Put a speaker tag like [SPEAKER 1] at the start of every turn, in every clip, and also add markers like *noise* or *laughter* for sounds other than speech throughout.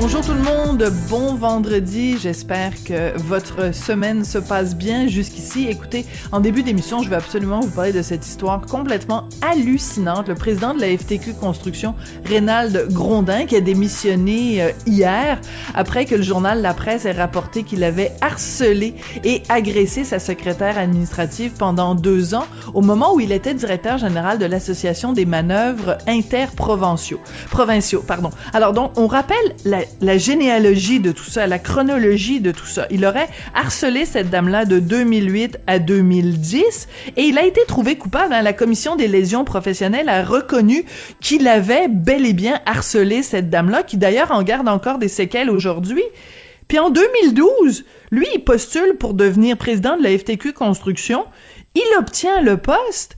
[SPEAKER 1] Bonjour tout le monde, bon vendredi. J'espère que votre semaine se passe bien jusqu'ici. Écoutez, en début d'émission, je vais absolument vous parler de cette histoire complètement hallucinante. Le président de la FTQ Construction, Rénald Grondin, qui a démissionné euh, hier après que le journal La Presse ait rapporté qu'il avait harcelé et agressé sa secrétaire administrative pendant deux ans au moment où il était directeur général de l'Association des manœuvres interprovinciaux. Provinciaux, pardon. Alors donc, on rappelle la la généalogie de tout ça, la chronologie de tout ça. Il aurait harcelé cette dame-là de 2008 à 2010 et il a été trouvé coupable. Hein. La commission des lésions professionnelles a reconnu qu'il avait bel et bien harcelé cette dame-là, qui d'ailleurs en garde encore des séquelles aujourd'hui. Puis en 2012, lui, il postule pour devenir président de la FTQ Construction. Il obtient le poste,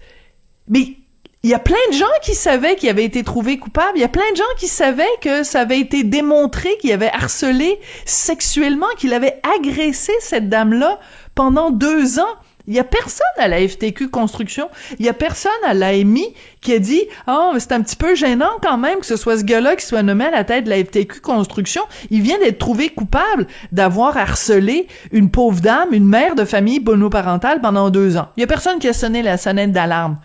[SPEAKER 1] mais il y a plein de gens qui savaient qu'il avait été trouvé coupable. Il y a plein de gens qui savaient que ça avait été démontré qu'il avait harcelé sexuellement, qu'il avait agressé cette dame-là pendant deux ans. Il y a personne à la FTQ Construction, il y a personne à l'AMI qui a dit « Oh, c'est un petit peu gênant quand même que ce soit ce gars-là qui soit nommé à la tête de la FTQ Construction. Il vient d'être trouvé coupable d'avoir harcelé une pauvre dame, une mère de famille monoparentale pendant deux ans. Il y a personne qui a sonné la sonnette d'alarme.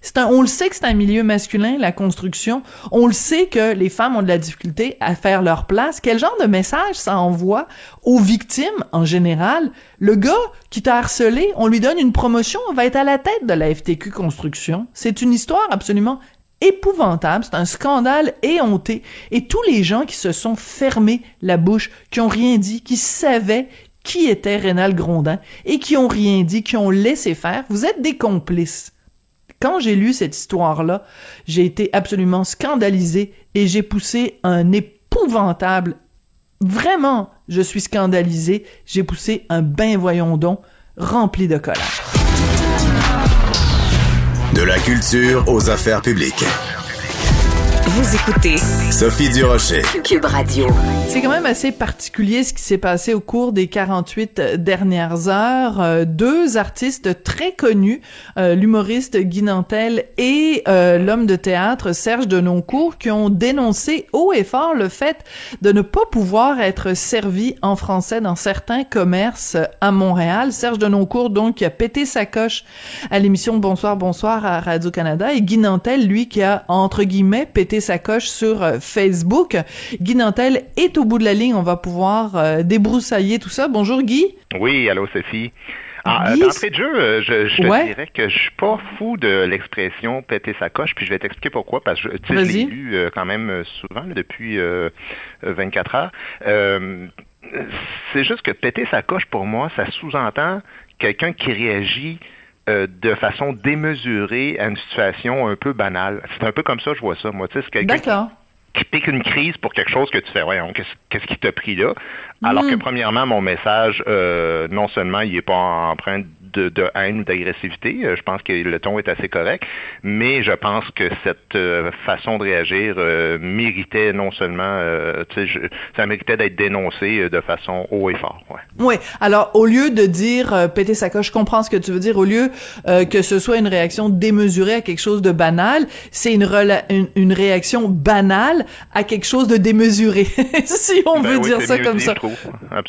[SPEAKER 1] C'est un, on le sait que c'est un milieu masculin, la construction. On le sait que les femmes ont de la difficulté à faire leur place. Quel genre de message ça envoie aux victimes en général? Le gars qui t'a harcelé, on lui donne une promotion, on va être à la tête de la FTQ Construction. C'est une histoire absolument épouvantable, c'est un scandale éhonté. Et tous les gens qui se sont fermés la bouche, qui ont rien dit, qui savaient qui était Rénal Grondin et qui ont rien dit, qui ont laissé faire, vous êtes des complices. Quand j'ai lu cette histoire-là, j'ai été absolument scandalisé et j'ai poussé un épouvantable. Vraiment, je suis scandalisé. J'ai poussé un bain voyons donc rempli de colère.
[SPEAKER 2] De la culture aux affaires publiques.
[SPEAKER 3] Vous écoutez
[SPEAKER 2] Sophie Durocher.
[SPEAKER 3] Cube Radio.
[SPEAKER 1] C'est quand même assez particulier ce qui s'est passé au cours des 48 dernières heures. Euh, deux artistes très connus, euh, l'humoriste Guy Nantel et euh, l'homme de théâtre Serge Denoncourt, qui ont dénoncé haut et fort le fait de ne pas pouvoir être servi en français dans certains commerces à Montréal. Serge Denoncourt, donc, qui a pété sa coche à l'émission Bonsoir, Bonsoir à Radio-Canada et Guy Nantel, lui, qui a, entre guillemets, pété sa coche sur euh, Facebook. Guy Nantel est au bout de la ligne. On va pouvoir euh, débroussailler tout ça. Bonjour Guy.
[SPEAKER 4] Oui, allô Sophie. Ah, euh, D'entrée de jeu, je, je te dirais que je suis pas fou de l'expression péter sa coche, puis je vais t'expliquer pourquoi, parce que je l'ai lu quand même souvent depuis 24 heures. c'est juste que péter sa coche, pour moi, ça sous-entend quelqu'un qui réagit de façon démesurée à une situation un peu banale. C'est un peu comme ça je vois ça, moi. Tu sais, c'est quelqu'un qui pique une crise pour quelque chose que tu fais, voyons, qu'est-ce qui t'a pris là? Alors que mm. premièrement, mon message, euh, non seulement il n'est pas empreint de, de haine ou d'agressivité, euh, je pense que le ton est assez correct, mais je pense que cette euh, façon de réagir méritait non seulement, sais, ça méritait d'être dénoncé de façon haut et fort. Ouais.
[SPEAKER 1] Oui. Alors, au lieu de dire péter sa coche, je comprends ce que tu veux dire. Au lieu que ce soit une réaction démesurée à quelque chose de banal, c'est une, une, une, réaction banale à quelque chose de démesuré, *laughs* si on ben veut dire ça comme ça.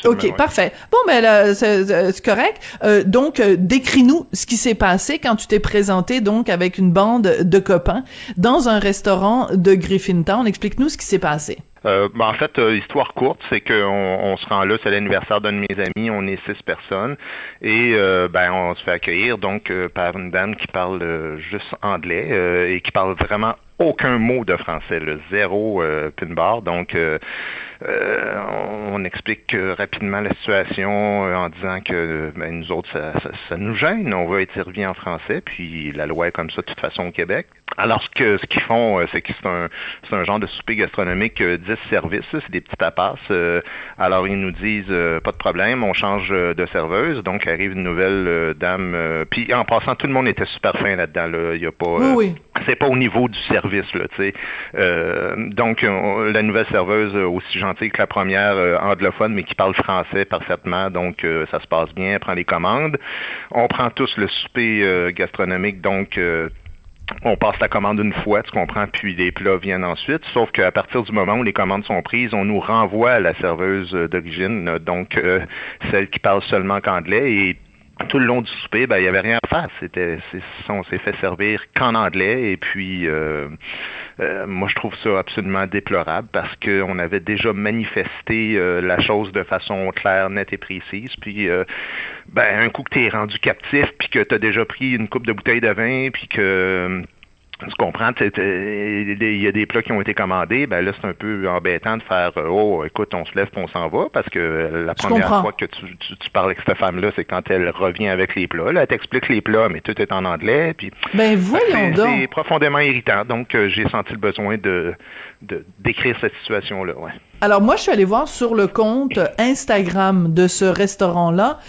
[SPEAKER 1] OK, parfait. Bon, ben là, c'est correct. Euh, donc, euh, décris-nous ce qui s'est passé quand tu t'es présenté donc avec une bande de copains dans un restaurant de Griffintown. Explique-nous ce qui s'est passé.
[SPEAKER 4] Euh, ben, en fait, histoire courte, c'est qu'on on se rend là, c'est l'anniversaire d'un de mes amis, on est six personnes, et ben on se fait accueillir donc par une dame qui parle juste anglais et qui parle vraiment aucun mot de français, le zéro euh, pin bar. Donc, euh, euh, on explique rapidement la situation en disant que ben, nous autres, ça, ça, nous gêne. On va être servi en français, puis la loi est comme ça de toute façon au Québec. Alors, ce que ce qu'ils font, c'est que c'est un, c'est un genre de souper gastronomique 10 services, c'est des petits tapas. alors, ils nous disent pas de problème, on change de serveuse. Donc, arrive une nouvelle dame. puis, en passant, tout le monde était super fin là-dedans. Là. Il y a pas.
[SPEAKER 1] Oui, oui.
[SPEAKER 4] C'est pas au niveau du service euh, donc, la nouvelle serveuse, aussi gentille que la première, euh, anglophone, mais qui parle français parfaitement, donc euh, ça se passe bien, elle prend les commandes. On prend tous le souper gastronomique, donc on passe la commande une fois, tu comprends, puis les plats viennent ensuite. Sauf qu'à partir du moment où les commandes sont prises, on nous renvoie à la serveuse d'origine, donc celle qui parle seulement qu'anglais, tout le long du souper, ben, il n'y avait rien à faire. C'était, on s'est fait servir qu'en anglais. Et puis, euh, euh, moi, je trouve ça absolument déplorable parce qu'on avait déjà manifesté euh, la chose de façon claire, nette et précise. Puis, ben, un coup que tu es rendu captif, puis que tu as déjà pris une coupe de bouteille de vin, puis que tu comprends, il y a des plats qui ont été commandés, ben là, c'est un peu embêtant de faire euh, Oh, écoute, on se lève et on s'en va, parce que la première fois que tu, tu, parles avec cette femme-là, c'est quand elle revient avec les plats. Là, elle t'explique les plats, mais tout est en anglais. Puis,
[SPEAKER 1] ben voyons donc.
[SPEAKER 4] C'est profondément irritant. Donc, euh, j'ai senti le besoin de, de décrire cette situation-là. Ouais.
[SPEAKER 1] Alors, moi, je suis allé voir sur le compte Instagram de ce restaurant-là.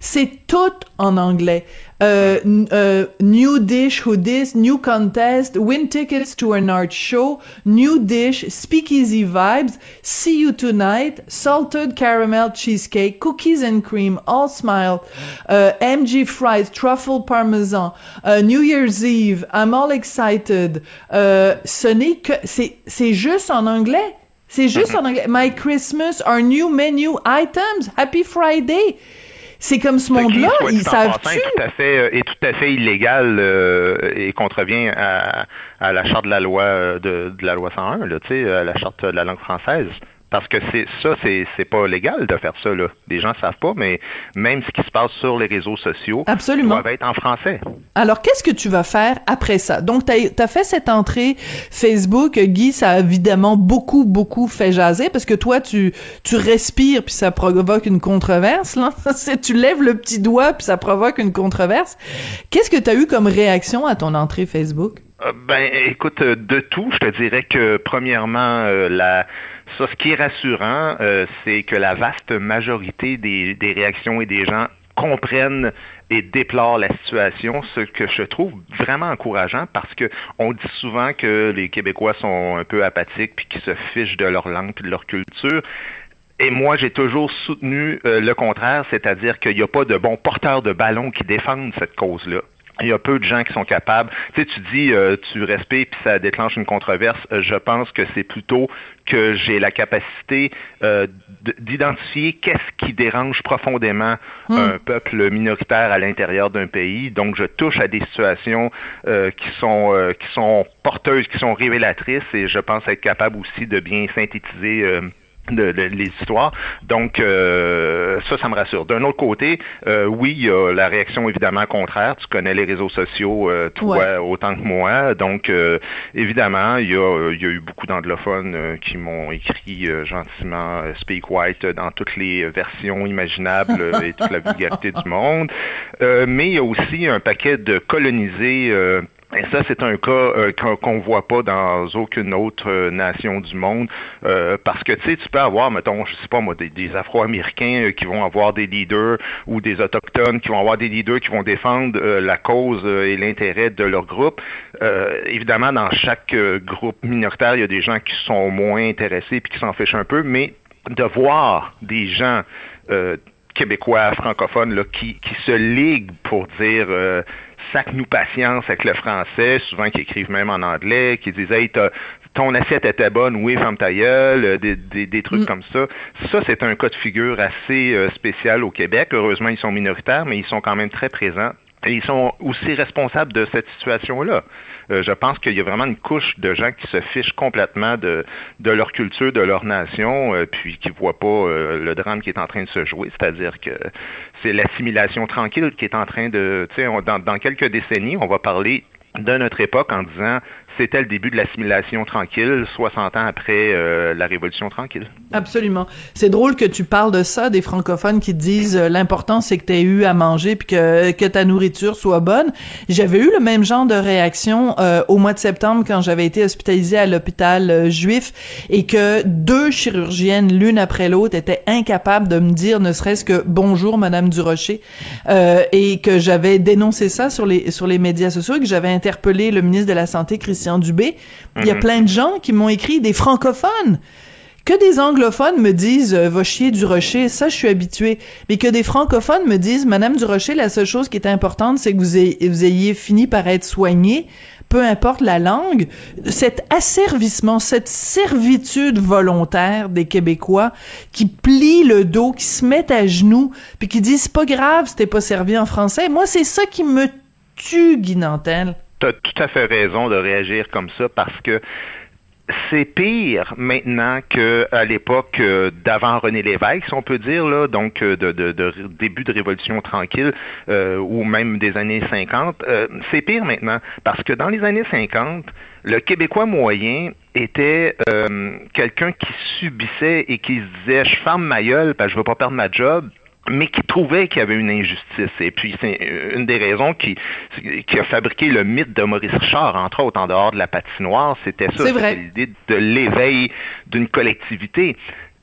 [SPEAKER 1] C'est tout en anglais. Uh, uh, new dish, who this, new contest, win tickets to an art show, new dish, speakeasy vibes, see you tonight, salted caramel cheesecake, cookies and cream, all smile, uh, MG fries, truffle parmesan, uh, New Year's Eve, I'm all excited. Uh, ce n'est c'est juste en anglais? C'est juste en anglais. My Christmas, our new menu items, Happy Friday. C'est comme ce monde-là, ils savent
[SPEAKER 4] tout à fait euh, est tout à fait illégal euh, et contrevient à, la charte de la loi euh, de, la loi 101, là, à la charte de la langue française. Parce que c'est ça, c'est, c'est pas légal de faire ça. Là. Les gens savent pas, mais même ce qui se passe sur les réseaux sociaux
[SPEAKER 1] Absolument.
[SPEAKER 4] doit être en français.
[SPEAKER 1] Alors, qu'est-ce que tu vas faire après ça? Donc, tu as, fait cette entrée Facebook. Guy, ça a évidemment beaucoup, beaucoup fait jaser parce que toi, tu, tu respires puis ça provoque une controverse. Là. *laughs* tu lèves le petit doigt puis ça provoque une controverse. Qu'est-ce que tu as eu comme réaction à ton entrée Facebook?
[SPEAKER 4] Euh, ben, écoute, euh, de tout, je te dirais que premièrement, euh, la ça, ce qui est rassurant, euh, c'est que la vaste majorité des, réactions et des gens comprennent et déplorent la situation, ce que je trouve vraiment encourageant parce que on dit souvent que les Québécois sont un peu apathiques puis qu'ils se fichent de leur langue de leur culture. Et moi, j'ai toujours soutenu le contraire, c'est-à-dire qu'il n'y a pas de bons porteurs de ballon qui défendent cette cause-là. Il y a peu de gens qui sont capables. Tu sais, tu dis, euh, tu respectes puis ça déclenche une controverse. Euh, je pense que c'est plutôt que j'ai la capacité euh, d'identifier qu'est-ce qui dérange profondément hmm. un peuple minoritaire à l'intérieur d'un pays. Donc, je touche à des situations qui sont qui sont porteuses, qui sont révélatrices, et je pense être capable aussi de bien synthétiser de, les histoires. Donc, euh, ça, ça me rassure. D'un autre côté, euh, oui, il y a la réaction évidemment contraire. Tu connais les réseaux sociaux, euh, toi, autant que moi. Donc, évidemment, il y, a, il y a eu beaucoup d'anglophones qui m'ont écrit gentiment Speak White dans toutes les versions imaginables et toute la vulgarité du monde. mais il y a aussi un paquet de colonisés Et ça, c'est un cas euh, qu'on ne voit pas dans aucune autre euh, nation du monde, euh, parce que tu sais, tu peux avoir, mettons, je sais pas moi, des, Afro-Américains qui vont avoir des leaders ou des autochtones qui vont avoir des leaders qui vont défendre la cause et l'intérêt de leur groupe. évidemment, dans chaque groupe minoritaire, il y a des gens qui sont moins intéressés puis qui s'en fichent un peu, mais de voir des gens québécois, francophones, là, qui, qui se liguent pour dire sac-nous patience avec le français, souvent qui écrivent même en anglais, qui disent Hey, ton assiette était bonne, oui, femme ta gueule, euh, des, des, trucs mm. comme ça. Ça, c'est un cas de figure assez euh, spécial au Québec. Heureusement, ils sont minoritaires, mais ils sont quand même très présents. Et ils sont aussi responsables de cette situation-là. Euh, je pense qu'il y a vraiment une couche de gens qui se fichent complètement de, leur culture, de leur nation, euh, puis qui ne voient pas euh, le drame qui est en train de se jouer. C'est-à-dire que c'est l'assimilation tranquille qui est en train de... Sais, dans, dans quelques décennies, on va parler de notre époque en disant c'était le début de l'assimilation tranquille, 60 ans après euh, la Révolution tranquille.
[SPEAKER 1] Absolument. C'est drôle que tu parles de ça, des francophones qui disent euh, l'important c'est que tu aies eu à manger puis que, que ta nourriture soit bonne. J'avais eu le même genre de réaction euh, au mois de septembre quand j'avais été hospitalisée à l'hôpital juif et que deux chirurgiennes, l'une après l'autre, étaient incapables de me dire ne serait-ce que bonjour Madame Durocher et que j'avais dénoncé ça sur les sur les médias sociaux et que j'avais interpellé le ministre de la Santé, Christian Dubé. Il y a mhm. plein de gens qui m'ont écrit, des francophones. Que des anglophones me disent euh, va chier du rocher, ça je suis habitué. Mais que des francophones me disent Madame du rocher, la seule chose qui est importante, c'est que vous ayez, fini par être soigné, peu importe la langue. Cet asservissement, cette servitude volontaire des Québécois qui plient le dos, qui se mettent à genoux, puis qui disent c'est pas grave t'es pas servi en français. Moi, c'est ça qui me tue, Guy Nantel
[SPEAKER 4] tu as tout à fait raison de réagir comme ça parce que c'est pire maintenant qu'à l'époque euh, d'avant René Lévesque, si on peut dire, là, donc euh, de, début de Révolution tranquille euh, ou même des années 50. c'est pire maintenant parce que dans les années 50, le Québécois moyen était quelqu'un qui subissait et qui se disait je ferme ma gueule parce je veux pas perdre ma job mais qui trouvait qu'il y avait une injustice. Et puis, c'est une des raisons qui, qui a fabriqué le mythe de Maurice Richard, entre autres, en dehors de la patinoire, c'était ça, c'était l'idée de l'éveil d'une collectivité.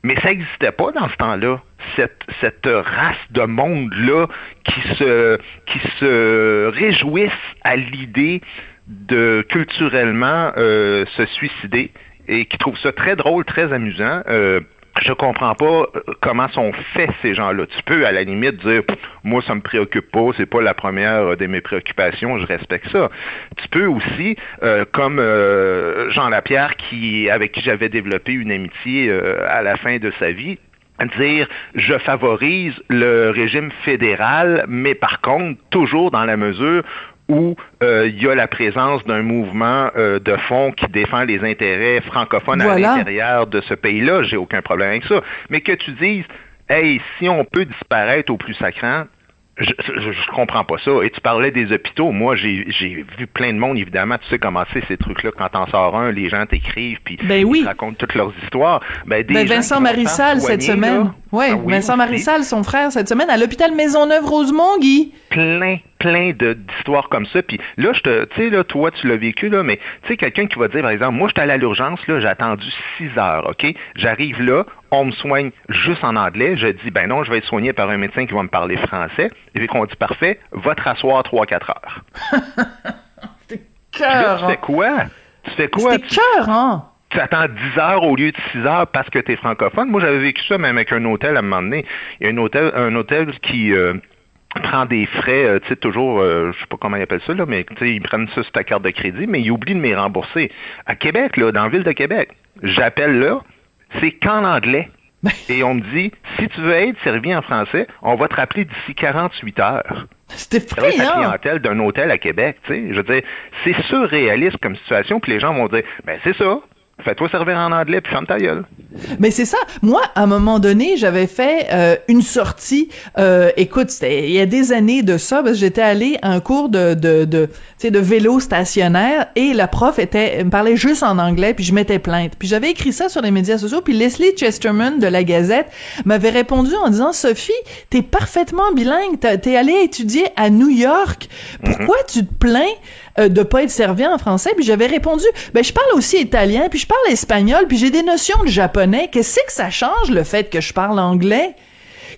[SPEAKER 4] Mais ça n'existait pas dans ce temps-là, cette, cette race de monde-là qui se, qui se réjouissent à l'idée de culturellement euh, se suicider et qui trouvent ça très drôle, très amusant. Euh, je comprends pas euh, comment sont faits ces gens-là. Tu peux à la limite dire moi ça me préoccupe pas, c'est pas la première de mes préoccupations, je respecte ça. Tu peux aussi euh, comme euh, Jean Lapierre qui avec qui j'avais développé une amitié à la fin de sa vie dire je favorise le régime fédéral, mais par contre, toujours dans la mesure où euh, il y a la présence d'un mouvement euh, de fond qui défend les intérêts francophones à l'intérieur de ce pays-là, j'ai aucun problème avec ça. Mais que tu dises, hey, si on peut disparaître au plus sacrant, je, je, comprends pas ça. Et tu parlais des hôpitaux. Moi, j'ai vu plein de monde, évidemment. Tu sais comment c'est ces trucs-là. Quand t'en sors un, les gens t'écrivent puis
[SPEAKER 1] ben
[SPEAKER 4] ils racontent toutes leurs histoires.
[SPEAKER 1] Ben, ben Vincent Marissal cette semaine. Ouais, ah oui, Vincent Marissal, son frère, cette semaine à l'hôpital Maisonneuve-Rosemont, Guy.
[SPEAKER 4] Plein, plein d'histoires comme ça. Puis là, je te, tu sais, là, toi, tu l'as vécu, là, mais tu sais, quelqu'un qui va dire, par exemple, moi, j'étais allé à l'urgence, là, j'ai attendu six heures, OK? J'arrive là, on me soigne juste en anglais. Je dis, ben non, je vais être soigné par un médecin qui va me parler français. Et puis qu'on dit, parfait, va te rasseoir 3-4 heures. *laughs*
[SPEAKER 1] C'est cœur.
[SPEAKER 4] Tu fais quoi? Tu fais quoi?
[SPEAKER 1] C'est cœur, hein?
[SPEAKER 4] tu attends 10 heures au lieu de 6 heures parce que tu es francophone? Moi, j'avais vécu ça même avec un hôtel à un moment donné. Il y a un hôtel, un hôtel qui euh, prend des frais, euh, tu sais, toujours, euh, je sais pas comment ils appellent ça, là, mais tu sais, ils prennent ça sur ta carte de crédit, mais ils oublient de me rembourser. À Québec, là, dans la ville de Québec, j'appelle là, c'est qu'en anglais. *laughs* Et on me dit, si tu veux être servi en français, on va te rappeler d'ici 48 heures.
[SPEAKER 1] C'était
[SPEAKER 4] C'est la clientèle d'un hôtel à Québec, tu sais. Je veux dire, c'est surréaliste comme situation, puis les gens vont dire, ben c'est ça, fais-toi servir en anglais, puis ferme ta gueule.
[SPEAKER 1] Mais c'est ça. Moi, à un moment donné, j'avais fait euh, une sortie. Euh, écoute, c'était il y a des années de ça, parce que j'étais allée à un cours de de de, de vélo stationnaire et la prof était me parlait juste en anglais, puis je m'étais plainte. Puis j'avais écrit ça sur les médias sociaux, puis Leslie Chesterman de la Gazette m'avait répondu en disant Sophie, t'es parfaitement bilingue, t'es allée étudier à New York. Pourquoi mm-hmm. tu te plains euh, de pas être servi en français? Puis j'avais répondu, ben je parle aussi italien, puis je parle espagnol, puis j'ai des notions de japonais. Qu'est-ce que ça change le fait que je parle anglais?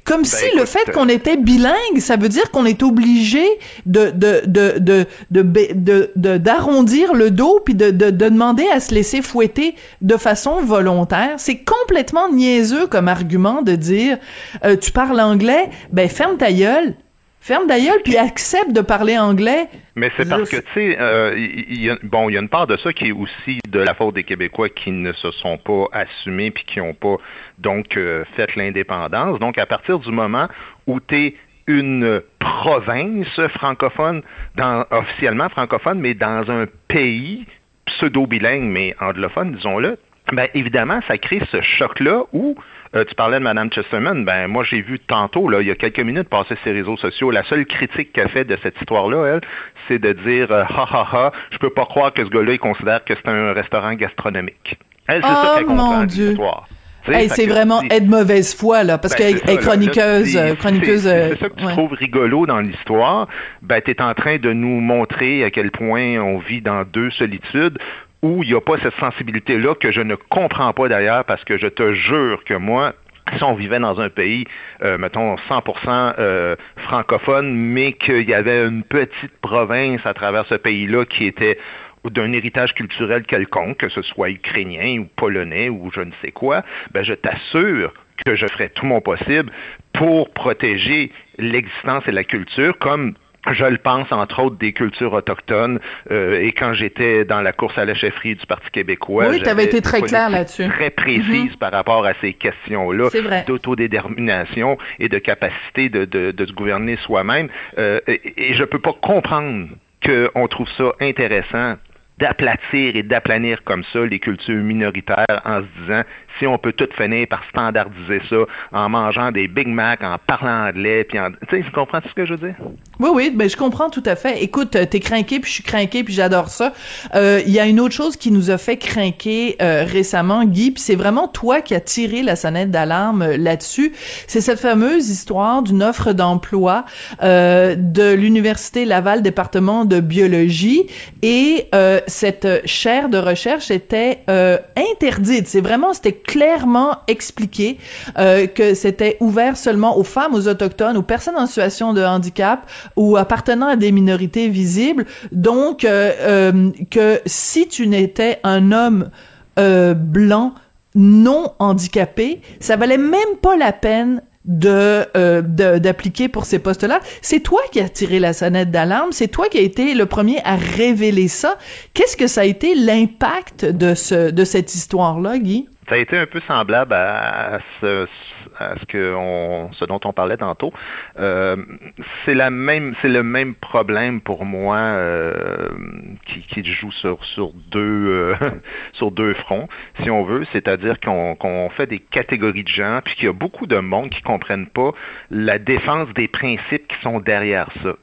[SPEAKER 1] Comme ben, si le fait qu'on était bilingue, ça veut dire qu'on est obligé de de de de de d'arrondir le dos puis de, de de demander à se laisser fouetter de façon volontaire. C'est complètement niaiseux comme argument de dire euh, tu parles anglais, ben ferme ta gueule, Ferme d'ailleurs puis accepte de parler anglais.
[SPEAKER 4] Mais c'est parce que, tu sais, euh, bon, il y a une part de ça qui est aussi de la faute des Québécois qui ne se sont pas assumés puis qui n'ont pas, donc, euh, fait l'indépendance. Donc, à partir du moment où tu es une province francophone, dans, officiellement francophone, mais dans un pays pseudo-bilingue, mais anglophone, disons-le, ben évidemment, ça crée ce choc-là où euh, tu parlais de Mme Chesterman. Ben, moi, j'ai vu tantôt, là, il y a quelques minutes, passer ses réseaux sociaux. La seule critique qu'elle fait de cette histoire-là, elle, c'est de dire euh, ha ha ha, je peux pas croire que ce gars-là, il considère que c'est un restaurant gastronomique. Elle, c'est ça qu'elle oh, comprend l'histoire.
[SPEAKER 1] c'est vraiment être mauvaise foi là, parce ben, qu'elle est chroniqueuse, chroniqueuse.
[SPEAKER 4] C'est ça que tu trouves rigolo dans l'histoire. Ben, tu es en train de nous montrer à quel point on vit dans deux solitudes où il n'y a pas cette sensibilité-là que je ne comprends pas d'ailleurs parce que je te jure que moi, si on vivait dans un pays, euh, mettons, 100% euh, francophone, mais qu'il y avait une petite province à travers ce pays-là qui était d'un héritage culturel quelconque, que ce soit ukrainien ou polonais ou je ne sais quoi, ben je t'assure que je ferais tout mon possible pour protéger l'existence et la culture comme je le pense, entre autres, des cultures autochtones. Euh, et quand j'étais dans la course à la chefferie du Parti québécois,
[SPEAKER 1] oui, tu avais été très clair là-dessus,
[SPEAKER 4] très précise mhm. par rapport à ces questions-là d'autodétermination et de capacité de, de, de se gouverner soi-même. Euh, et, et je peux pas comprendre qu'on trouve ça intéressant d'aplatir et d'aplanir comme ça les cultures minoritaires en se disant si on peut tout finir par standardiser ça en mangeant des Big Mac, en parlant anglais, puis en... Tu sais, tu comprends ce que je veux dire?
[SPEAKER 1] Oui, oui, ben je comprends tout à fait. Écoute, t'es craqué, puis je suis craqué, puis j'adore ça. Euh, il y a une autre chose qui nous a fait craquer euh, récemment, Guy, puis c'est vraiment toi qui as tiré la sonnette d'alarme euh, là-dessus. C'est cette fameuse histoire d'une offre d'emploi de l'Université Laval, département de biologie, et cette chaire de recherche était interdite. C'est vraiment, c'était clairement expliqué euh, que c'était ouvert seulement aux femmes, aux autochtones, aux personnes en situation de handicap ou appartenant à des minorités visibles. Donc, euh, euh, que si tu n'étais un homme blanc non handicapé, ça valait même pas la peine de d'appliquer pour ces postes-là. C'est toi qui as tiré la sonnette d'alarme, c'est toi qui as été le premier à révéler ça. Qu'est-ce que ça a été l'impact de ce de cette histoire-là, Guy?
[SPEAKER 4] Ça a été un peu semblable à, ce, à ce, que on, ce dont on parlait tantôt. Euh, c'est la même, c'est le même problème pour moi euh, qui, qui, joue sur sur deux euh, *laughs* sur deux fronts, si on veut. C'est-à-dire qu'on qu'on fait des catégories de gens, puis qu'il y a beaucoup de monde qui comprennent pas la défense des principes qui sont derrière ça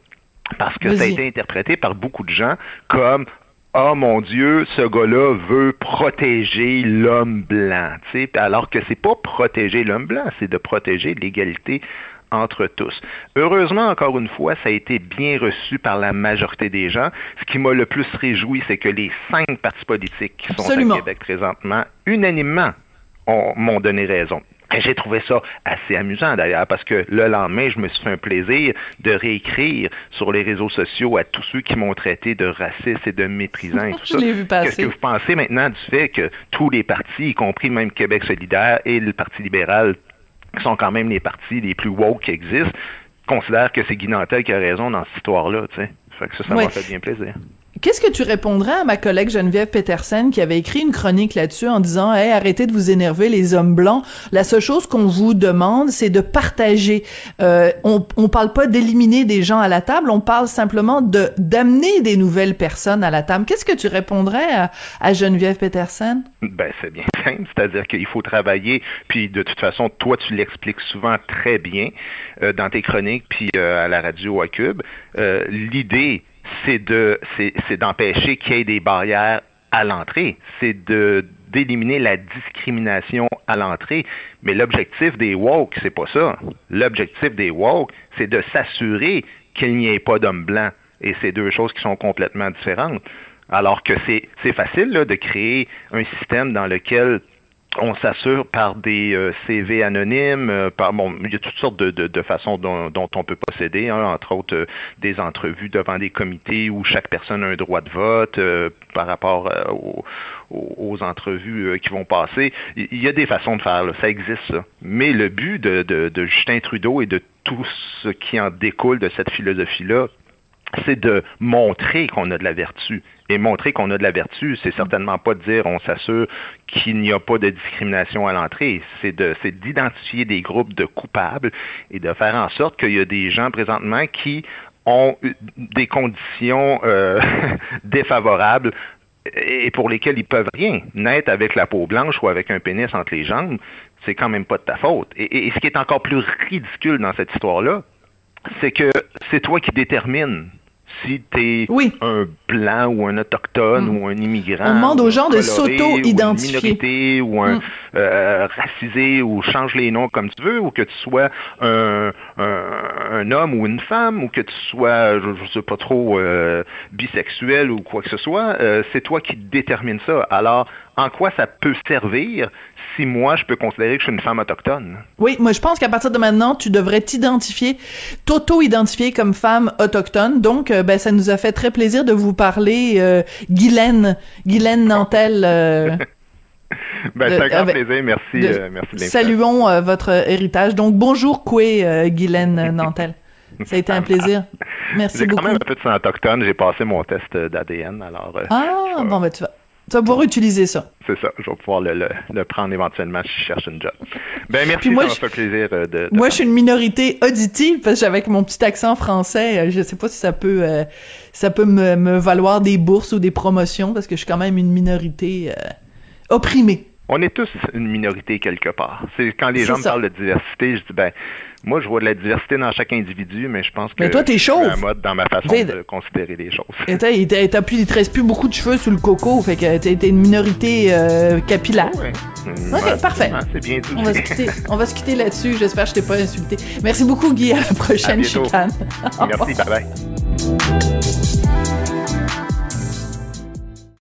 [SPEAKER 4] parce que ça a été interprété par beaucoup de gens comme oh mon Dieu, ce gars-là veut protéger l'homme blanc, alors que c'est pas protéger l'homme blanc, c'est de protéger l'égalité entre tous. Heureusement, encore une fois, ça a été bien reçu par la majorité des gens. Ce qui m'a le plus réjoui, c'est que les cinq partis politiques qui sont au Québec présentement, unanimement, m'ont donné raison. J'ai trouvé ça assez amusant d'ailleurs parce que le lendemain, je me suis fait un plaisir de réécrire sur les réseaux sociaux à tous ceux qui m'ont traité de raciste et de méprisant et *laughs* tout
[SPEAKER 1] ça. Qu'est-ce
[SPEAKER 4] que vous pensez maintenant du fait que tous les partis, y compris même Québec solidaire et le Parti libéral, qui sont quand même les partis les plus woke qui existent, considèrent que c'est Guy Nantel qui a raison dans cette histoire-là, tu sais. Fait que ça, ça m'a fait bien plaisir.
[SPEAKER 1] Qu'est-ce que tu répondrais à ma collègue Geneviève Petersen qui avait écrit une chronique là-dessus en disant hey, arrêtez de vous énerver les hommes blancs. La seule chose qu'on vous demande, c'est de partager. Euh, on, on parle pas d'éliminer des gens à la table, on parle simplement de d'amener des nouvelles personnes à la table. Qu'est-ce que tu répondrais à, à Geneviève Petersen?
[SPEAKER 4] Ben c'est bien *laughs* simple, c'est-à-dire qu'il faut travailler. Puis de toute façon, toi tu l'expliques souvent très bien euh, dans tes chroniques puis euh, à la radio à Cube. Euh, l'idée c'est de c'est d'empêcher qu'il y ait des barrières à l'entrée. C'est de d'éliminer la discrimination à l'entrée. Mais l'objectif des woke, c'est pas ça. L'objectif des woke, c'est de s'assurer qu'il n'y ait pas d'hommes blancs. Et c'est deux choses qui sont complètement différentes. Alors que c'est facile là, de créer un système dans lequel on s'assure par des euh, CV anonymes, euh, par bon, il y a toutes sortes de, de, de façons dont, on peut procéder, hein, entre autres euh, des entrevues devant des comités où chaque personne a un droit de vote par rapport aux, aux, entrevues qui vont passer. Il y a des façons de faire, ça existe. Ça. Mais le but de, de Justin Trudeau et de tout ce qui en découle de cette philosophie-là, c'est de montrer qu'on a de la vertu. Et montrer qu'on a de la vertu, c'est certainement pas de dire on s'assure qu'il n'y a pas de discrimination à l'entrée. C'est de, c'est d'identifier des groupes de coupables et de faire en sorte qu'il y a des gens présentement qui ont des conditions euh, *laughs* défavorables et pour lesquelles ils peuvent rien. Naître avec la peau blanche ou avec un pénis entre les jambes, c'est quand même pas de ta faute. Et, et ce qui est encore plus ridicule dans cette histoire-là, c'est que c'est toi qui détermines si tu es un blanc ou un autochtone mm. ou un immigrant.
[SPEAKER 1] On demande aux gens de s'auto-identifier.
[SPEAKER 4] Ou, un mm. euh, racisé ou change les noms comme tu veux, ou que tu sois un, un, homme ou une femme, ou que tu sois, je, ne sais pas trop, euh, bisexuel ou quoi que ce soit. Euh, c'est toi qui détermines ça. Alors, en quoi ça peut servir si moi, je peux considérer que je suis une femme autochtone?
[SPEAKER 1] Oui, moi, je pense qu'à partir de maintenant, tu devrais t'identifier, t'auto-identifier comme femme autochtone. Donc, euh, ben, ça nous a fait très plaisir de vous parler, euh, Guylaine, Guylaine Nantel. *laughs* Euh, *laughs*
[SPEAKER 4] ben, c'est un grand plaisir. Merci, euh, merci de
[SPEAKER 1] Saluons votre héritage. Donc, bonjour, Koué, Guylaine Nantel. *laughs* Ça a été un plaisir. Merci beaucoup.
[SPEAKER 4] J'ai quand même un peu de sang autochtone. J'ai passé mon test d'ADN, alors...
[SPEAKER 1] ah, bon, ben, tu vas... Tu vas pouvoir utiliser ça.
[SPEAKER 4] C'est ça. Je vais pouvoir le, le, prendre éventuellement si je cherche une job. Ben merci, moi, ça m'a fait plaisir euh, de,
[SPEAKER 1] Moi, je suis une minorité auditive parce que avec mon petit accent français, euh, je sais pas si ça peut euh, ça peut me, me, valoir des bourses ou des promotions parce que je suis quand même une minorité opprimée.
[SPEAKER 4] On est tous une minorité quelque part. C'est quand les gens me parlent de diversité, je dis ben moi, je vois de la diversité dans chaque individu, mais je pense que
[SPEAKER 1] mais toi, t'es chauve.
[SPEAKER 4] un mode dans ma façon de considérer les choses.
[SPEAKER 1] Et t'as plus, il te reste plus beaucoup de cheveux sous le coco, fait que t'es une minorité euh, capillaire. Ouais. Ok, parfait.
[SPEAKER 4] C'est bien tout.
[SPEAKER 1] On va se quitter, on va se quitter là-dessus. J'espère que je t'ai pas insulté. Merci beaucoup, Guy. À la prochaine chicane. *laughs*
[SPEAKER 4] Merci, bye bye.